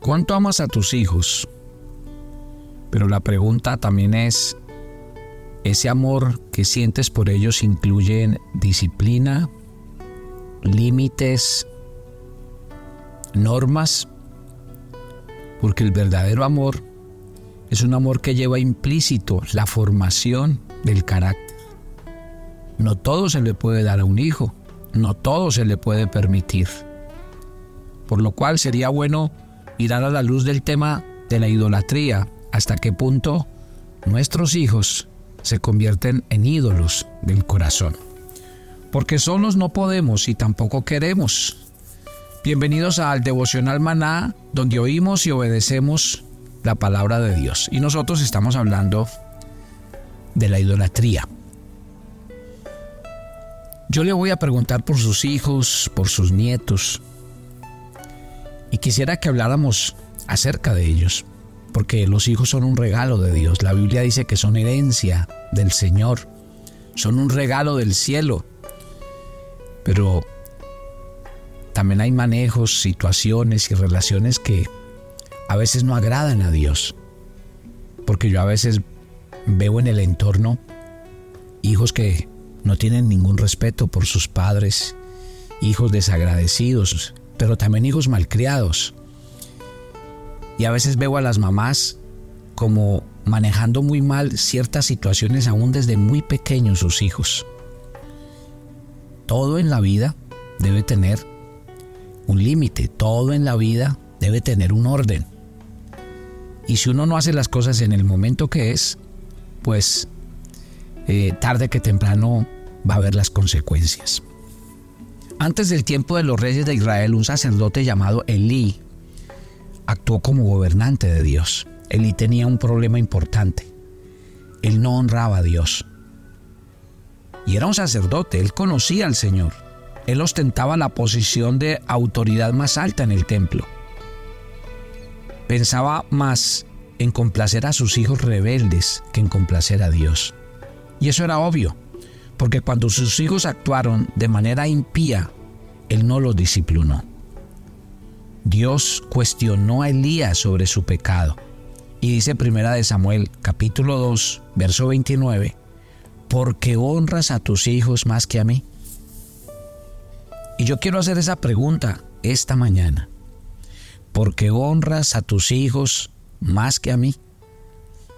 ¿Cuánto amas a tus hijos? Pero la pregunta también es, ¿ese amor que sientes por ellos incluye disciplina, límites, normas? Porque el verdadero amor es un amor que lleva implícito la formación del carácter. No todo se le puede dar a un hijo, no todo se le puede permitir. Por lo cual sería bueno mirar a la luz del tema de la idolatría hasta qué punto nuestros hijos se convierten en ídolos del corazón. Porque solos no podemos y tampoco queremos. Bienvenidos al devocional maná, donde oímos y obedecemos la palabra de Dios. Y nosotros estamos hablando de la idolatría. Yo le voy a preguntar por sus hijos, por sus nietos, y quisiera que habláramos acerca de ellos, porque los hijos son un regalo de Dios. La Biblia dice que son herencia del Señor, son un regalo del cielo. Pero también hay manejos, situaciones y relaciones que a veces no agradan a Dios. Porque yo a veces veo en el entorno hijos que no tienen ningún respeto por sus padres, hijos desagradecidos, pero también hijos malcriados. Y a veces veo a las mamás como manejando muy mal ciertas situaciones aún desde muy pequeños sus hijos. Todo en la vida debe tener un límite, todo en la vida debe tener un orden. Y si uno no hace las cosas en el momento que es, pues eh, tarde que temprano va a haber las consecuencias. Antes del tiempo de los reyes de Israel, un sacerdote llamado Elí actuó como gobernante de Dios. Elí tenía un problema importante. Él no honraba a Dios. Y era un sacerdote, él conocía al Señor. Él ostentaba la posición de autoridad más alta en el templo pensaba más en complacer a sus hijos rebeldes que en complacer a Dios. Y eso era obvio, porque cuando sus hijos actuaron de manera impía, Él no los disciplinó. Dios cuestionó a Elías sobre su pecado. Y dice primera de Samuel capítulo 2, verso 29, porque honras a tus hijos más que a mí. Y yo quiero hacer esa pregunta esta mañana porque honras a tus hijos más que a mí.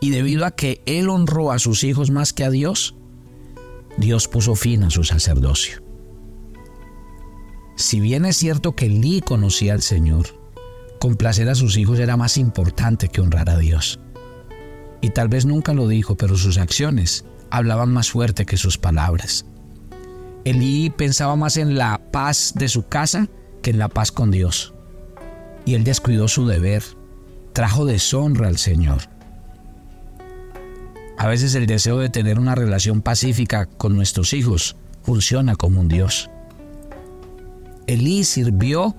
Y debido a que él honró a sus hijos más que a Dios, Dios puso fin a su sacerdocio. Si bien es cierto que Lee conocía al Señor, complacer a sus hijos era más importante que honrar a Dios. Y tal vez nunca lo dijo, pero sus acciones hablaban más fuerte que sus palabras. Elí pensaba más en la paz de su casa que en la paz con Dios y él descuidó su deber, trajo deshonra al Señor. A veces el deseo de tener una relación pacífica con nuestros hijos funciona como un Dios. Elí sirvió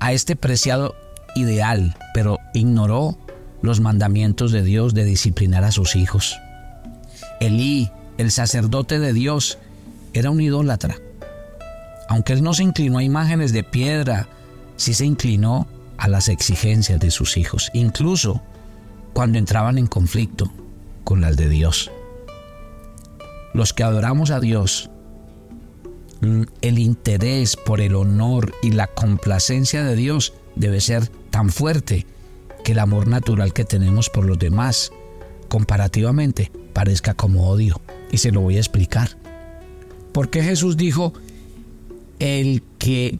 a este preciado ideal, pero ignoró los mandamientos de Dios de disciplinar a sus hijos. Elí, el sacerdote de Dios, era un idólatra. Aunque él no se inclinó a imágenes de piedra sí se inclinó a las exigencias de sus hijos, incluso cuando entraban en conflicto con las de Dios. Los que adoramos a Dios, el interés por el honor y la complacencia de Dios debe ser tan fuerte que el amor natural que tenemos por los demás, comparativamente, parezca como odio. Y se lo voy a explicar. Porque Jesús dijo, el que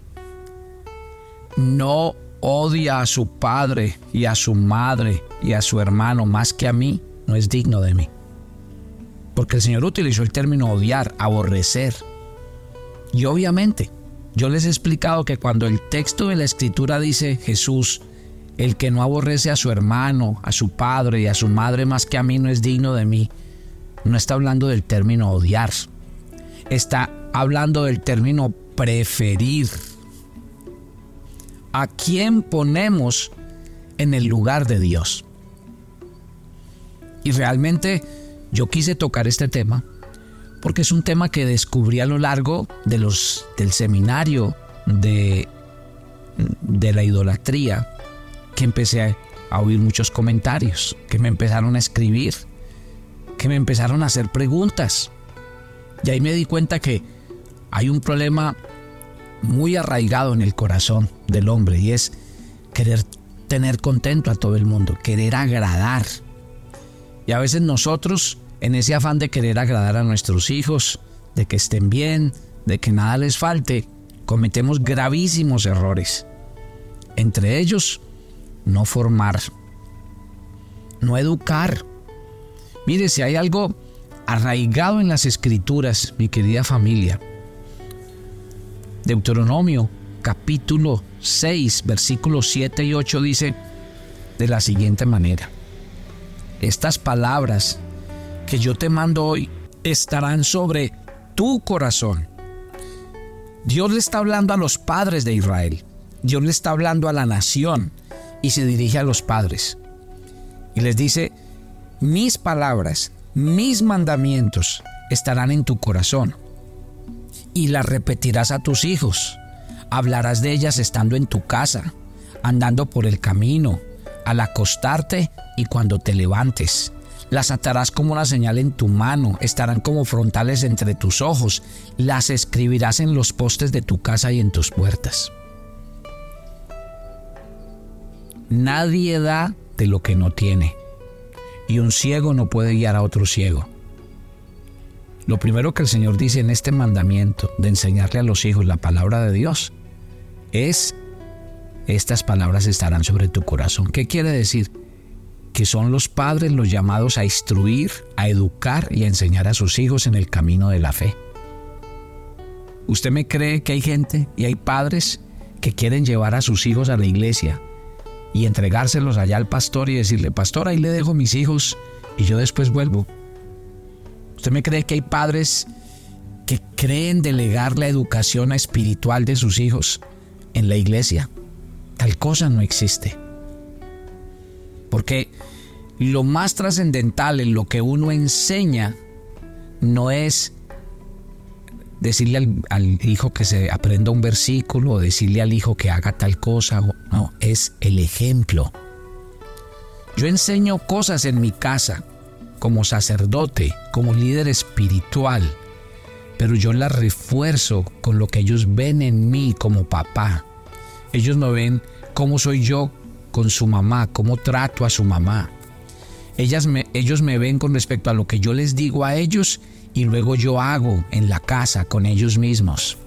no odia a su padre y a su madre y a su hermano más que a mí, no es digno de mí. Porque el Señor utilizó el término odiar, aborrecer. Y obviamente, yo les he explicado que cuando el texto de la escritura dice Jesús, el que no aborrece a su hermano, a su padre y a su madre más que a mí no es digno de mí, no está hablando del término odiar. Está hablando del término preferir a quién ponemos en el lugar de Dios. Y realmente yo quise tocar este tema porque es un tema que descubrí a lo largo de los, del seminario de, de la idolatría que empecé a oír muchos comentarios, que me empezaron a escribir, que me empezaron a hacer preguntas. Y ahí me di cuenta que hay un problema muy arraigado en el corazón del hombre y es querer tener contento a todo el mundo, querer agradar. Y a veces nosotros, en ese afán de querer agradar a nuestros hijos, de que estén bien, de que nada les falte, cometemos gravísimos errores. Entre ellos, no formar, no educar. Mire, si hay algo arraigado en las escrituras, mi querida familia, Deuteronomio capítulo 6, versículos 7 y 8 dice de la siguiente manera, estas palabras que yo te mando hoy estarán sobre tu corazón. Dios le está hablando a los padres de Israel, Dios le está hablando a la nación y se dirige a los padres. Y les dice, mis palabras, mis mandamientos estarán en tu corazón y las repetirás a tus hijos. Hablarás de ellas estando en tu casa, andando por el camino, al acostarte y cuando te levantes. Las atarás como una señal en tu mano, estarán como frontales entre tus ojos, las escribirás en los postes de tu casa y en tus puertas. Nadie da de lo que no tiene, y un ciego no puede guiar a otro ciego. Lo primero que el Señor dice en este mandamiento de enseñarle a los hijos la palabra de Dios es, estas palabras estarán sobre tu corazón. ¿Qué quiere decir? Que son los padres los llamados a instruir, a educar y a enseñar a sus hijos en el camino de la fe. ¿Usted me cree que hay gente y hay padres que quieren llevar a sus hijos a la iglesia y entregárselos allá al pastor y decirle, pastor, ahí le dejo mis hijos y yo después vuelvo? ¿Usted me cree que hay padres que creen delegar la educación espiritual de sus hijos en la iglesia? Tal cosa no existe. Porque lo más trascendental en lo que uno enseña no es decirle al, al, hijo que se aprenda un versículo o decirle al hijo que haga tal cosa. No, es el ejemplo. Yo enseño cosas en mi casa como sacerdote, como líder espiritual, pero yo la refuerzo con lo que ellos ven en mí como papá. Ellos no ven cómo soy yo con su mamá, cómo trato a su mamá. Ellas ellos me ven con respecto a lo que yo les digo a ellos y luego yo hago en la casa con ellos mismos.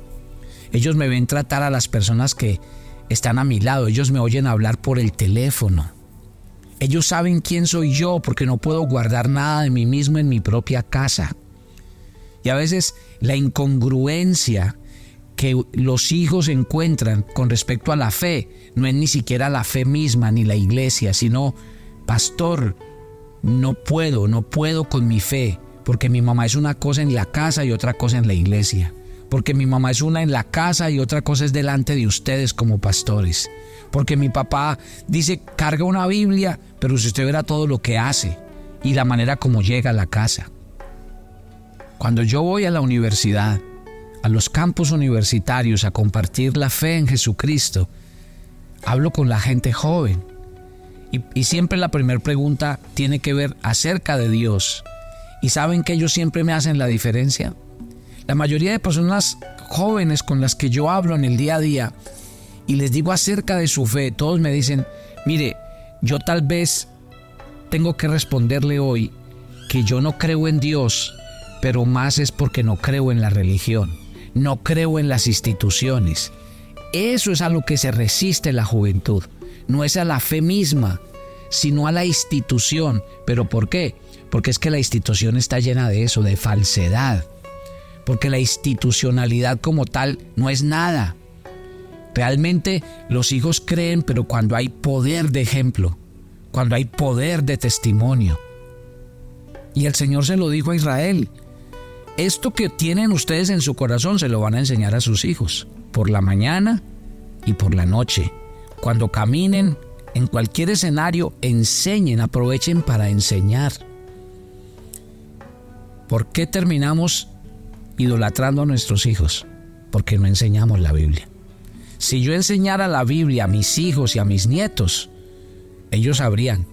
Ellos me ven tratar a las personas que están a mi lado, ellos me oyen hablar por el teléfono. Ellos saben quién soy yo porque no puedo guardar nada de mí mismo en mi propia casa. Y a veces la incongruencia que los hijos encuentran con respecto a la fe no es ni siquiera la fe misma ni la iglesia, sino, pastor, no puedo, no puedo con mi fe, porque mi mamá es una cosa en la casa y otra cosa en la iglesia, porque mi mamá es una en la casa y otra cosa es delante de ustedes como pastores porque mi papá dice, carga una Biblia, pero si usted verá todo lo que hace y la manera como llega a la casa. Cuando yo voy a la universidad, a los campos universitarios a compartir la fe en Jesucristo, hablo con la gente joven. Y, y siempre la primera pregunta tiene que ver acerca de Dios. ¿Y saben que ellos siempre me hacen la diferencia? La mayoría de personas jóvenes con las que yo hablo en el día a día y les digo acerca de su fe, todos me dicen, mire, yo tal vez tengo que responderle hoy que yo no creo en Dios, pero más es porque no creo en la religión, no creo en las instituciones. Eso es a lo que se resiste la juventud, no es a la fe misma, sino a la institución. ¿Pero por qué? Porque es que la institución está llena de eso, de falsedad. Porque la institucionalidad como tal no es nada. Realmente los hijos creen, pero cuando hay poder de ejemplo, cuando hay poder de testimonio. Y el Señor se lo dijo a Israel. Esto que tienen ustedes en su corazón se lo van a enseñar a sus hijos, por la mañana y por la noche. Cuando caminen en cualquier escenario, enseñen, aprovechen para enseñar. ¿Por qué terminamos idolatrando a nuestros hijos? Porque no enseñamos la Biblia. Si yo enseñara la Biblia a mis hijos y a mis nietos, ellos sabrían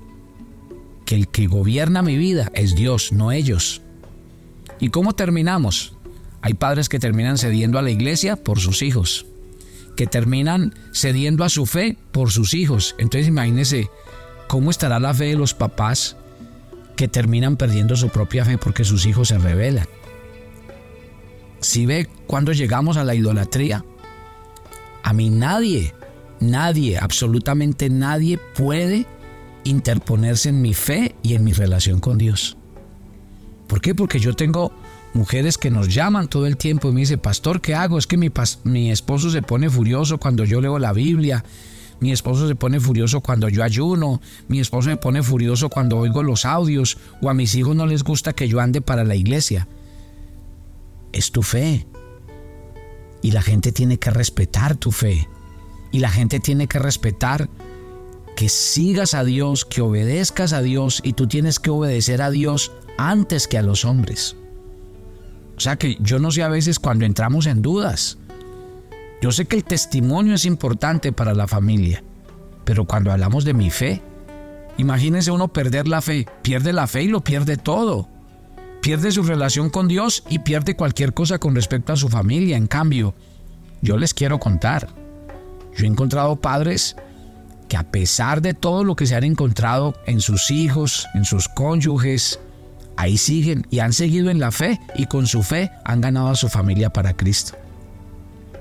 que el que gobierna mi vida es Dios, no ellos. ¿Y cómo terminamos? Hay padres que terminan cediendo a la iglesia por sus hijos, que terminan cediendo a su fe por sus hijos. Entonces imagínense cómo estará la fe de los papás que terminan perdiendo su propia fe porque sus hijos se rebelan. Si ve cuando llegamos a la idolatría, a mí nadie, nadie, absolutamente nadie puede interponerse en mi fe y en mi relación con Dios. ¿Por qué? Porque yo tengo mujeres que nos llaman todo el tiempo y me dicen, pastor, ¿qué hago? Es que mi, mi esposo se pone furioso cuando yo leo la Biblia, mi esposo se pone furioso cuando yo ayuno, mi esposo se pone furioso cuando oigo los audios, o a mis hijos no les gusta que yo ande para la iglesia. Es tu fe. Y la gente tiene que respetar tu fe. Y la gente tiene que respetar que sigas a Dios, que obedezcas a Dios y tú tienes que obedecer a Dios antes que a los hombres. O sea que yo no sé a veces cuando entramos en dudas. Yo sé que el testimonio es importante para la familia, pero cuando hablamos de mi fe, imagínese uno perder la fe, pierde la fe y lo pierde todo. Pierde su relación con Dios y pierde cualquier cosa con respecto a su familia. En cambio, yo les quiero contar. Yo he encontrado padres que a pesar de todo lo que se han encontrado en sus hijos, en sus cónyuges, ahí siguen y han seguido en la fe y con su fe han ganado a su familia para Cristo.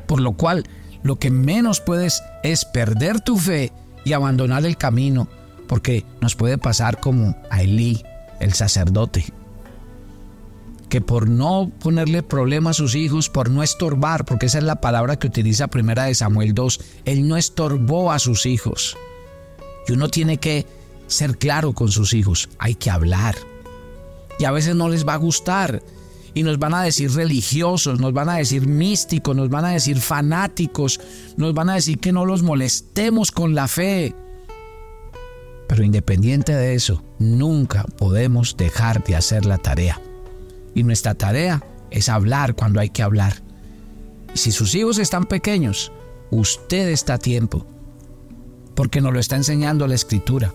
Por lo cual, lo que menos puedes es perder tu fe y abandonar el camino, porque nos puede pasar como a Elí, el sacerdote, que por no ponerle problema a sus hijos, por no estorbar, porque esa es la palabra que utiliza primera de Samuel 2, él no estorbó a sus hijos. Y uno tiene que ser claro con sus hijos, hay que hablar. Y a veces no les va a gustar, y nos van a decir religiosos, nos van a decir místicos, nos van a decir fanáticos, nos van a decir que no los molestemos con la fe. Pero independiente de eso, nunca podemos dejar de hacer la tarea. Y nuestra tarea es hablar cuando hay que hablar. Si sus hijos están pequeños, usted está a tiempo, porque nos lo está enseñando la escritura.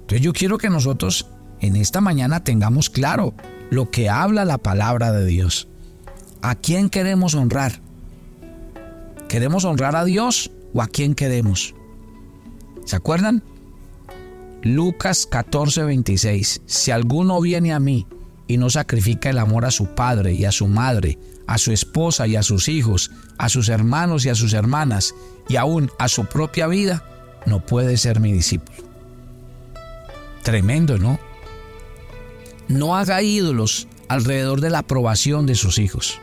Entonces yo quiero que nosotros en esta mañana tengamos claro lo que habla la palabra de Dios. ¿A quién queremos honrar? ¿Queremos honrar a Dios o a quién queremos? ¿Se acuerdan? Lucas 14:26. Si alguno viene a mí y no sacrifica el amor a su padre y a su madre, a su esposa y a sus hijos, a sus hermanos y a sus hermanas, y aún a su propia vida, no puede ser mi discípulo. Tremendo, ¿no? No haga ídolos alrededor de la aprobación de sus hijos.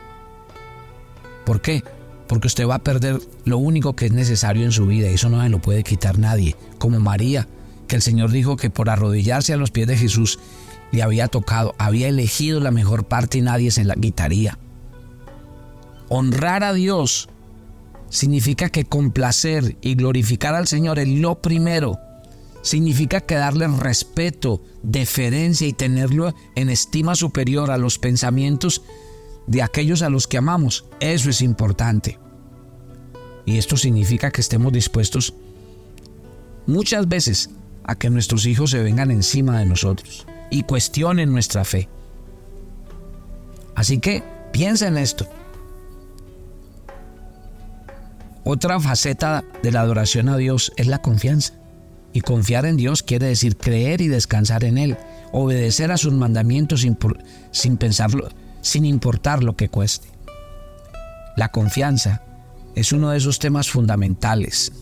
¿Por qué? Porque usted va a perder lo único que es necesario en su vida y eso no lo puede quitar nadie. Como María, que el Señor dijo que por arrodillarse a los pies de Jesús le había tocado, había elegido la mejor parte y nadie se la quitaría. Honrar a Dios significa que complacer y glorificar al Señor es lo primero significa que darle respeto, deferencia y tenerlo en estima superior a los pensamientos de aquellos a los que amamos. Eso es importante. Y esto significa que estemos dispuestos muchas veces a que nuestros hijos se vengan encima de nosotros y cuestionen nuestra fe. Así que piensa en esto. Otra faceta de la adoración a Dios es la confianza. Y confiar en Dios quiere decir creer y descansar en Él, obedecer a sus mandamientos sin, pensarlo, sin importar lo que cueste. La confianza es uno de esos temas fundamentales,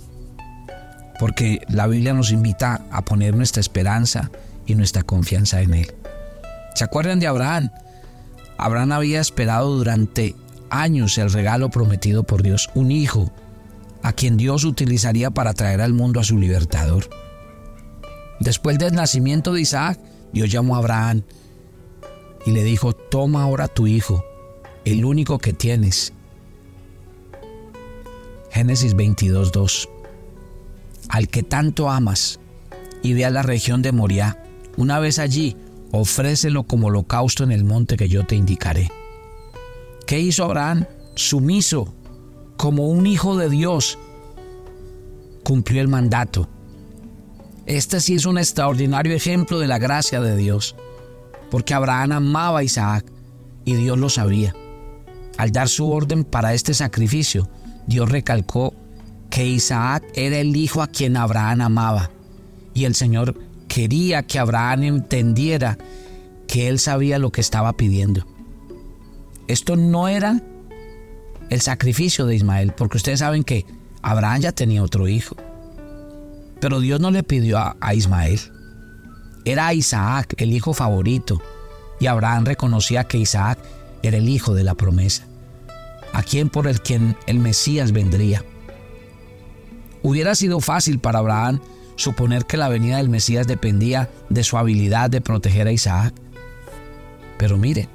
porque la Biblia nos invita a poner nuestra esperanza y nuestra confianza en Él. ¿Se acuerdan de Abraham? Abraham había esperado durante años el regalo prometido por Dios, un hijo a quien Dios utilizaría para traer al mundo a su libertador. Después del nacimiento de Isaac, Dios llamó a Abraham y le dijo, toma ahora tu hijo, el único que tienes. Génesis 22.2 Al que tanto amas, y ve a la región de Moriah, una vez allí, ofrécelo como holocausto en el monte que yo te indicaré. ¿Qué hizo Abraham? Sumiso como un hijo de Dios, cumplió el mandato. Este sí es un extraordinario ejemplo de la gracia de Dios, porque Abraham amaba a Isaac y Dios lo sabía. Al dar su orden para este sacrificio, Dios recalcó que Isaac era el hijo a quien Abraham amaba y el Señor quería que Abraham entendiera que él sabía lo que estaba pidiendo. Esto no era el sacrificio de Ismael, porque ustedes saben que Abraham ya tenía otro hijo. Pero Dios no le pidió a, Ismael. Era Isaac el hijo favorito. Y Abraham reconocía que Isaac era el hijo de la promesa, a quien por el quien el Mesías vendría. Hubiera sido fácil para Abraham suponer que la venida del Mesías dependía de su habilidad de proteger a Isaac. Pero mire,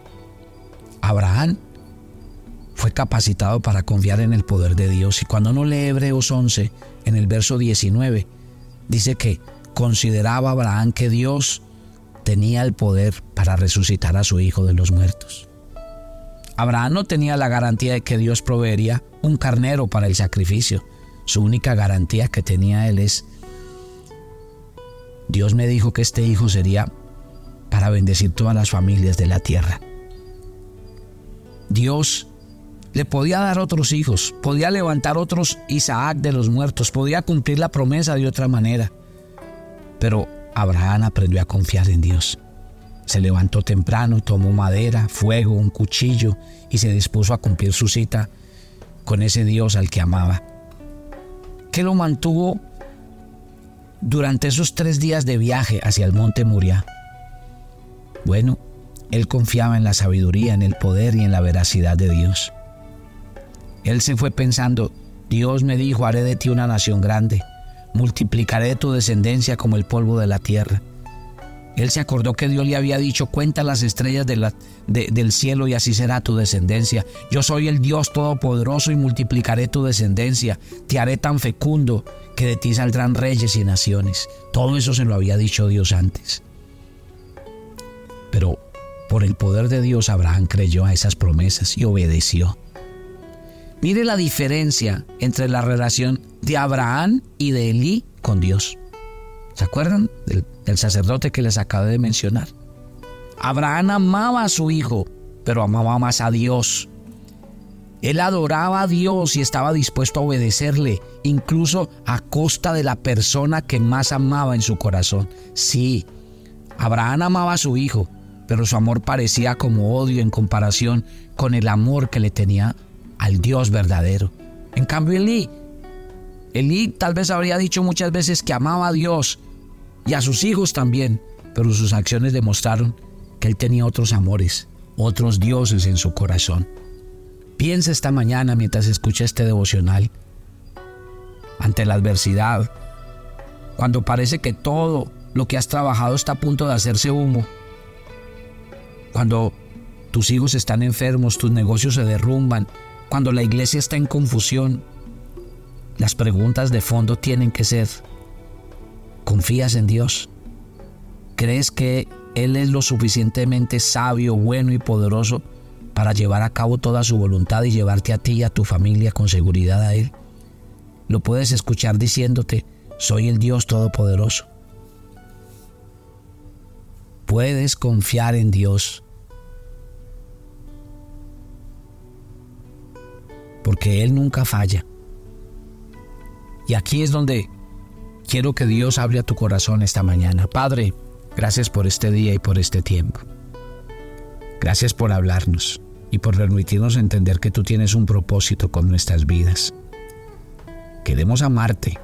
Abraham fue capacitado para confiar en el poder de Dios y cuando uno lee Hebreos 11 en el verso 19, dice que consideraba Abraham que Dios tenía el poder para resucitar a su hijo de los muertos. Abraham no tenía la garantía de que Dios proveería un carnero para el sacrificio. Su única garantía que tenía él es Dios me dijo que este hijo sería para bendecir todas las familias de la tierra. Dios le podía dar otros hijos, podía levantar otros Isaac de los muertos, podía cumplir la promesa de otra manera. Pero Abraham aprendió a confiar en Dios. Se levantó temprano, tomó madera, fuego, un cuchillo y se dispuso a cumplir su cita con ese Dios al que amaba. ¿Qué lo mantuvo durante esos tres días de viaje hacia el monte Muria? Bueno, él confiaba en la sabiduría, en el poder y en la veracidad de Dios. Él se fue pensando, Dios me dijo, haré de ti una nación grande, multiplicaré tu descendencia como el polvo de la tierra. Él se acordó que Dios le había dicho, cuenta las estrellas del cielo y así será tu descendencia. Yo soy el Dios todopoderoso y multiplicaré tu descendencia. Te haré tan fecundo que de ti saldrán reyes y naciones. Todo eso se lo había dicho Dios antes. Pero por el poder de Dios Abraham creyó a esas promesas y obedeció. Mire la diferencia entre la relación de Abraham y de Elí con Dios. ¿Se acuerdan del, sacerdote que les acabé de mencionar? Abraham amaba a su hijo, pero amaba más a Dios. Él adoraba a Dios y estaba dispuesto a obedecerle, incluso a costa de la persona que más amaba en su corazón. Sí, Abraham amaba a su hijo, pero su amor parecía como odio en comparación con el amor que le tenía al Dios verdadero. En cambio, Elí, Elí tal vez habría dicho muchas veces que amaba a Dios y a sus hijos también, pero sus acciones demostraron que él tenía otros amores, otros dioses en su corazón. Piensa esta mañana mientras escucha este devocional. Ante la adversidad, cuando parece que todo lo que has trabajado está a punto de hacerse humo, cuando tus hijos están enfermos, tus negocios se derrumban, cuando la iglesia está en confusión, las preguntas de fondo tienen que ser, ¿confías en Dios? ¿Crees que Él es lo suficientemente sabio, bueno y poderoso para llevar a cabo toda su voluntad y llevarte a ti y a tu familia con seguridad a Él? Lo puedes escuchar diciéndote, soy el Dios Todopoderoso. Puedes confiar en Dios. Porque Él nunca falla. Y aquí es donde quiero que Dios abra tu corazón esta mañana. Padre, gracias por este día y por este tiempo. Gracias por hablarnos y por permitirnos entender que tú tienes un propósito con nuestras vidas. Queremos amarte,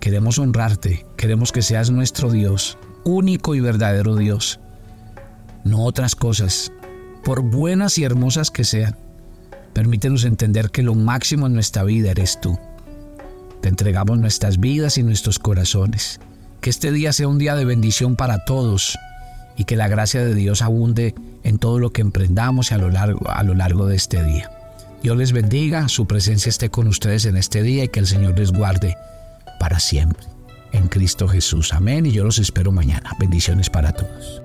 queremos honrarte, queremos que seas nuestro Dios único y verdadero Dios, no otras cosas, por buenas y hermosas que sean. Permítenos entender que lo máximo en nuestra vida eres tú. Te entregamos nuestras vidas y nuestros corazones. Que este día sea un día de bendición para todos y que la gracia de Dios abunde en todo lo que emprendamos a lo largo, a lo largo de este día. Dios les bendiga, su presencia esté con ustedes en este día y que el Señor les guarde para siempre en Cristo Jesús. Amén. Y yo los espero mañana. Bendiciones para todos.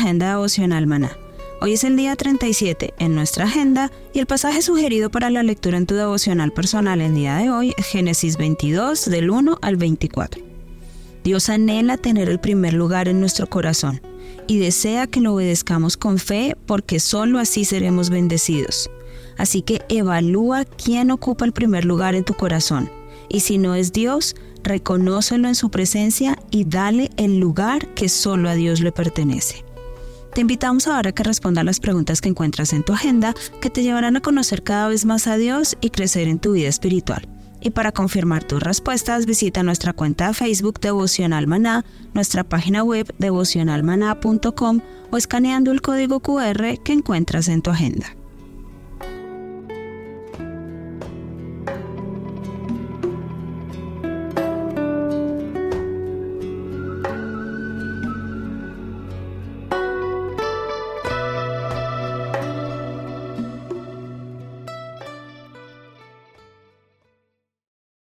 Agenda devocional maná. Hoy es el día 37 en nuestra agenda y el pasaje sugerido para la lectura en tu devocional personal el día de hoy es Génesis 22 del 1 al 24. Dios anhela tener el primer lugar en nuestro corazón y desea que lo obedezcamos con fe porque solo así seremos bendecidos. Así que evalúa quién ocupa el primer lugar en tu corazón y si no es Dios, reconócelo en su presencia y dale el lugar que solo a Dios le pertenece. Te invitamos ahora a que respondas las preguntas que encuentras en tu agenda que te llevarán a conocer cada vez más a Dios y crecer en tu vida espiritual. Y para confirmar tus respuestas, visita nuestra cuenta de Facebook Devocional Maná, nuestra página web devocionalmaná.com o escaneando el código QR que encuentras en tu agenda.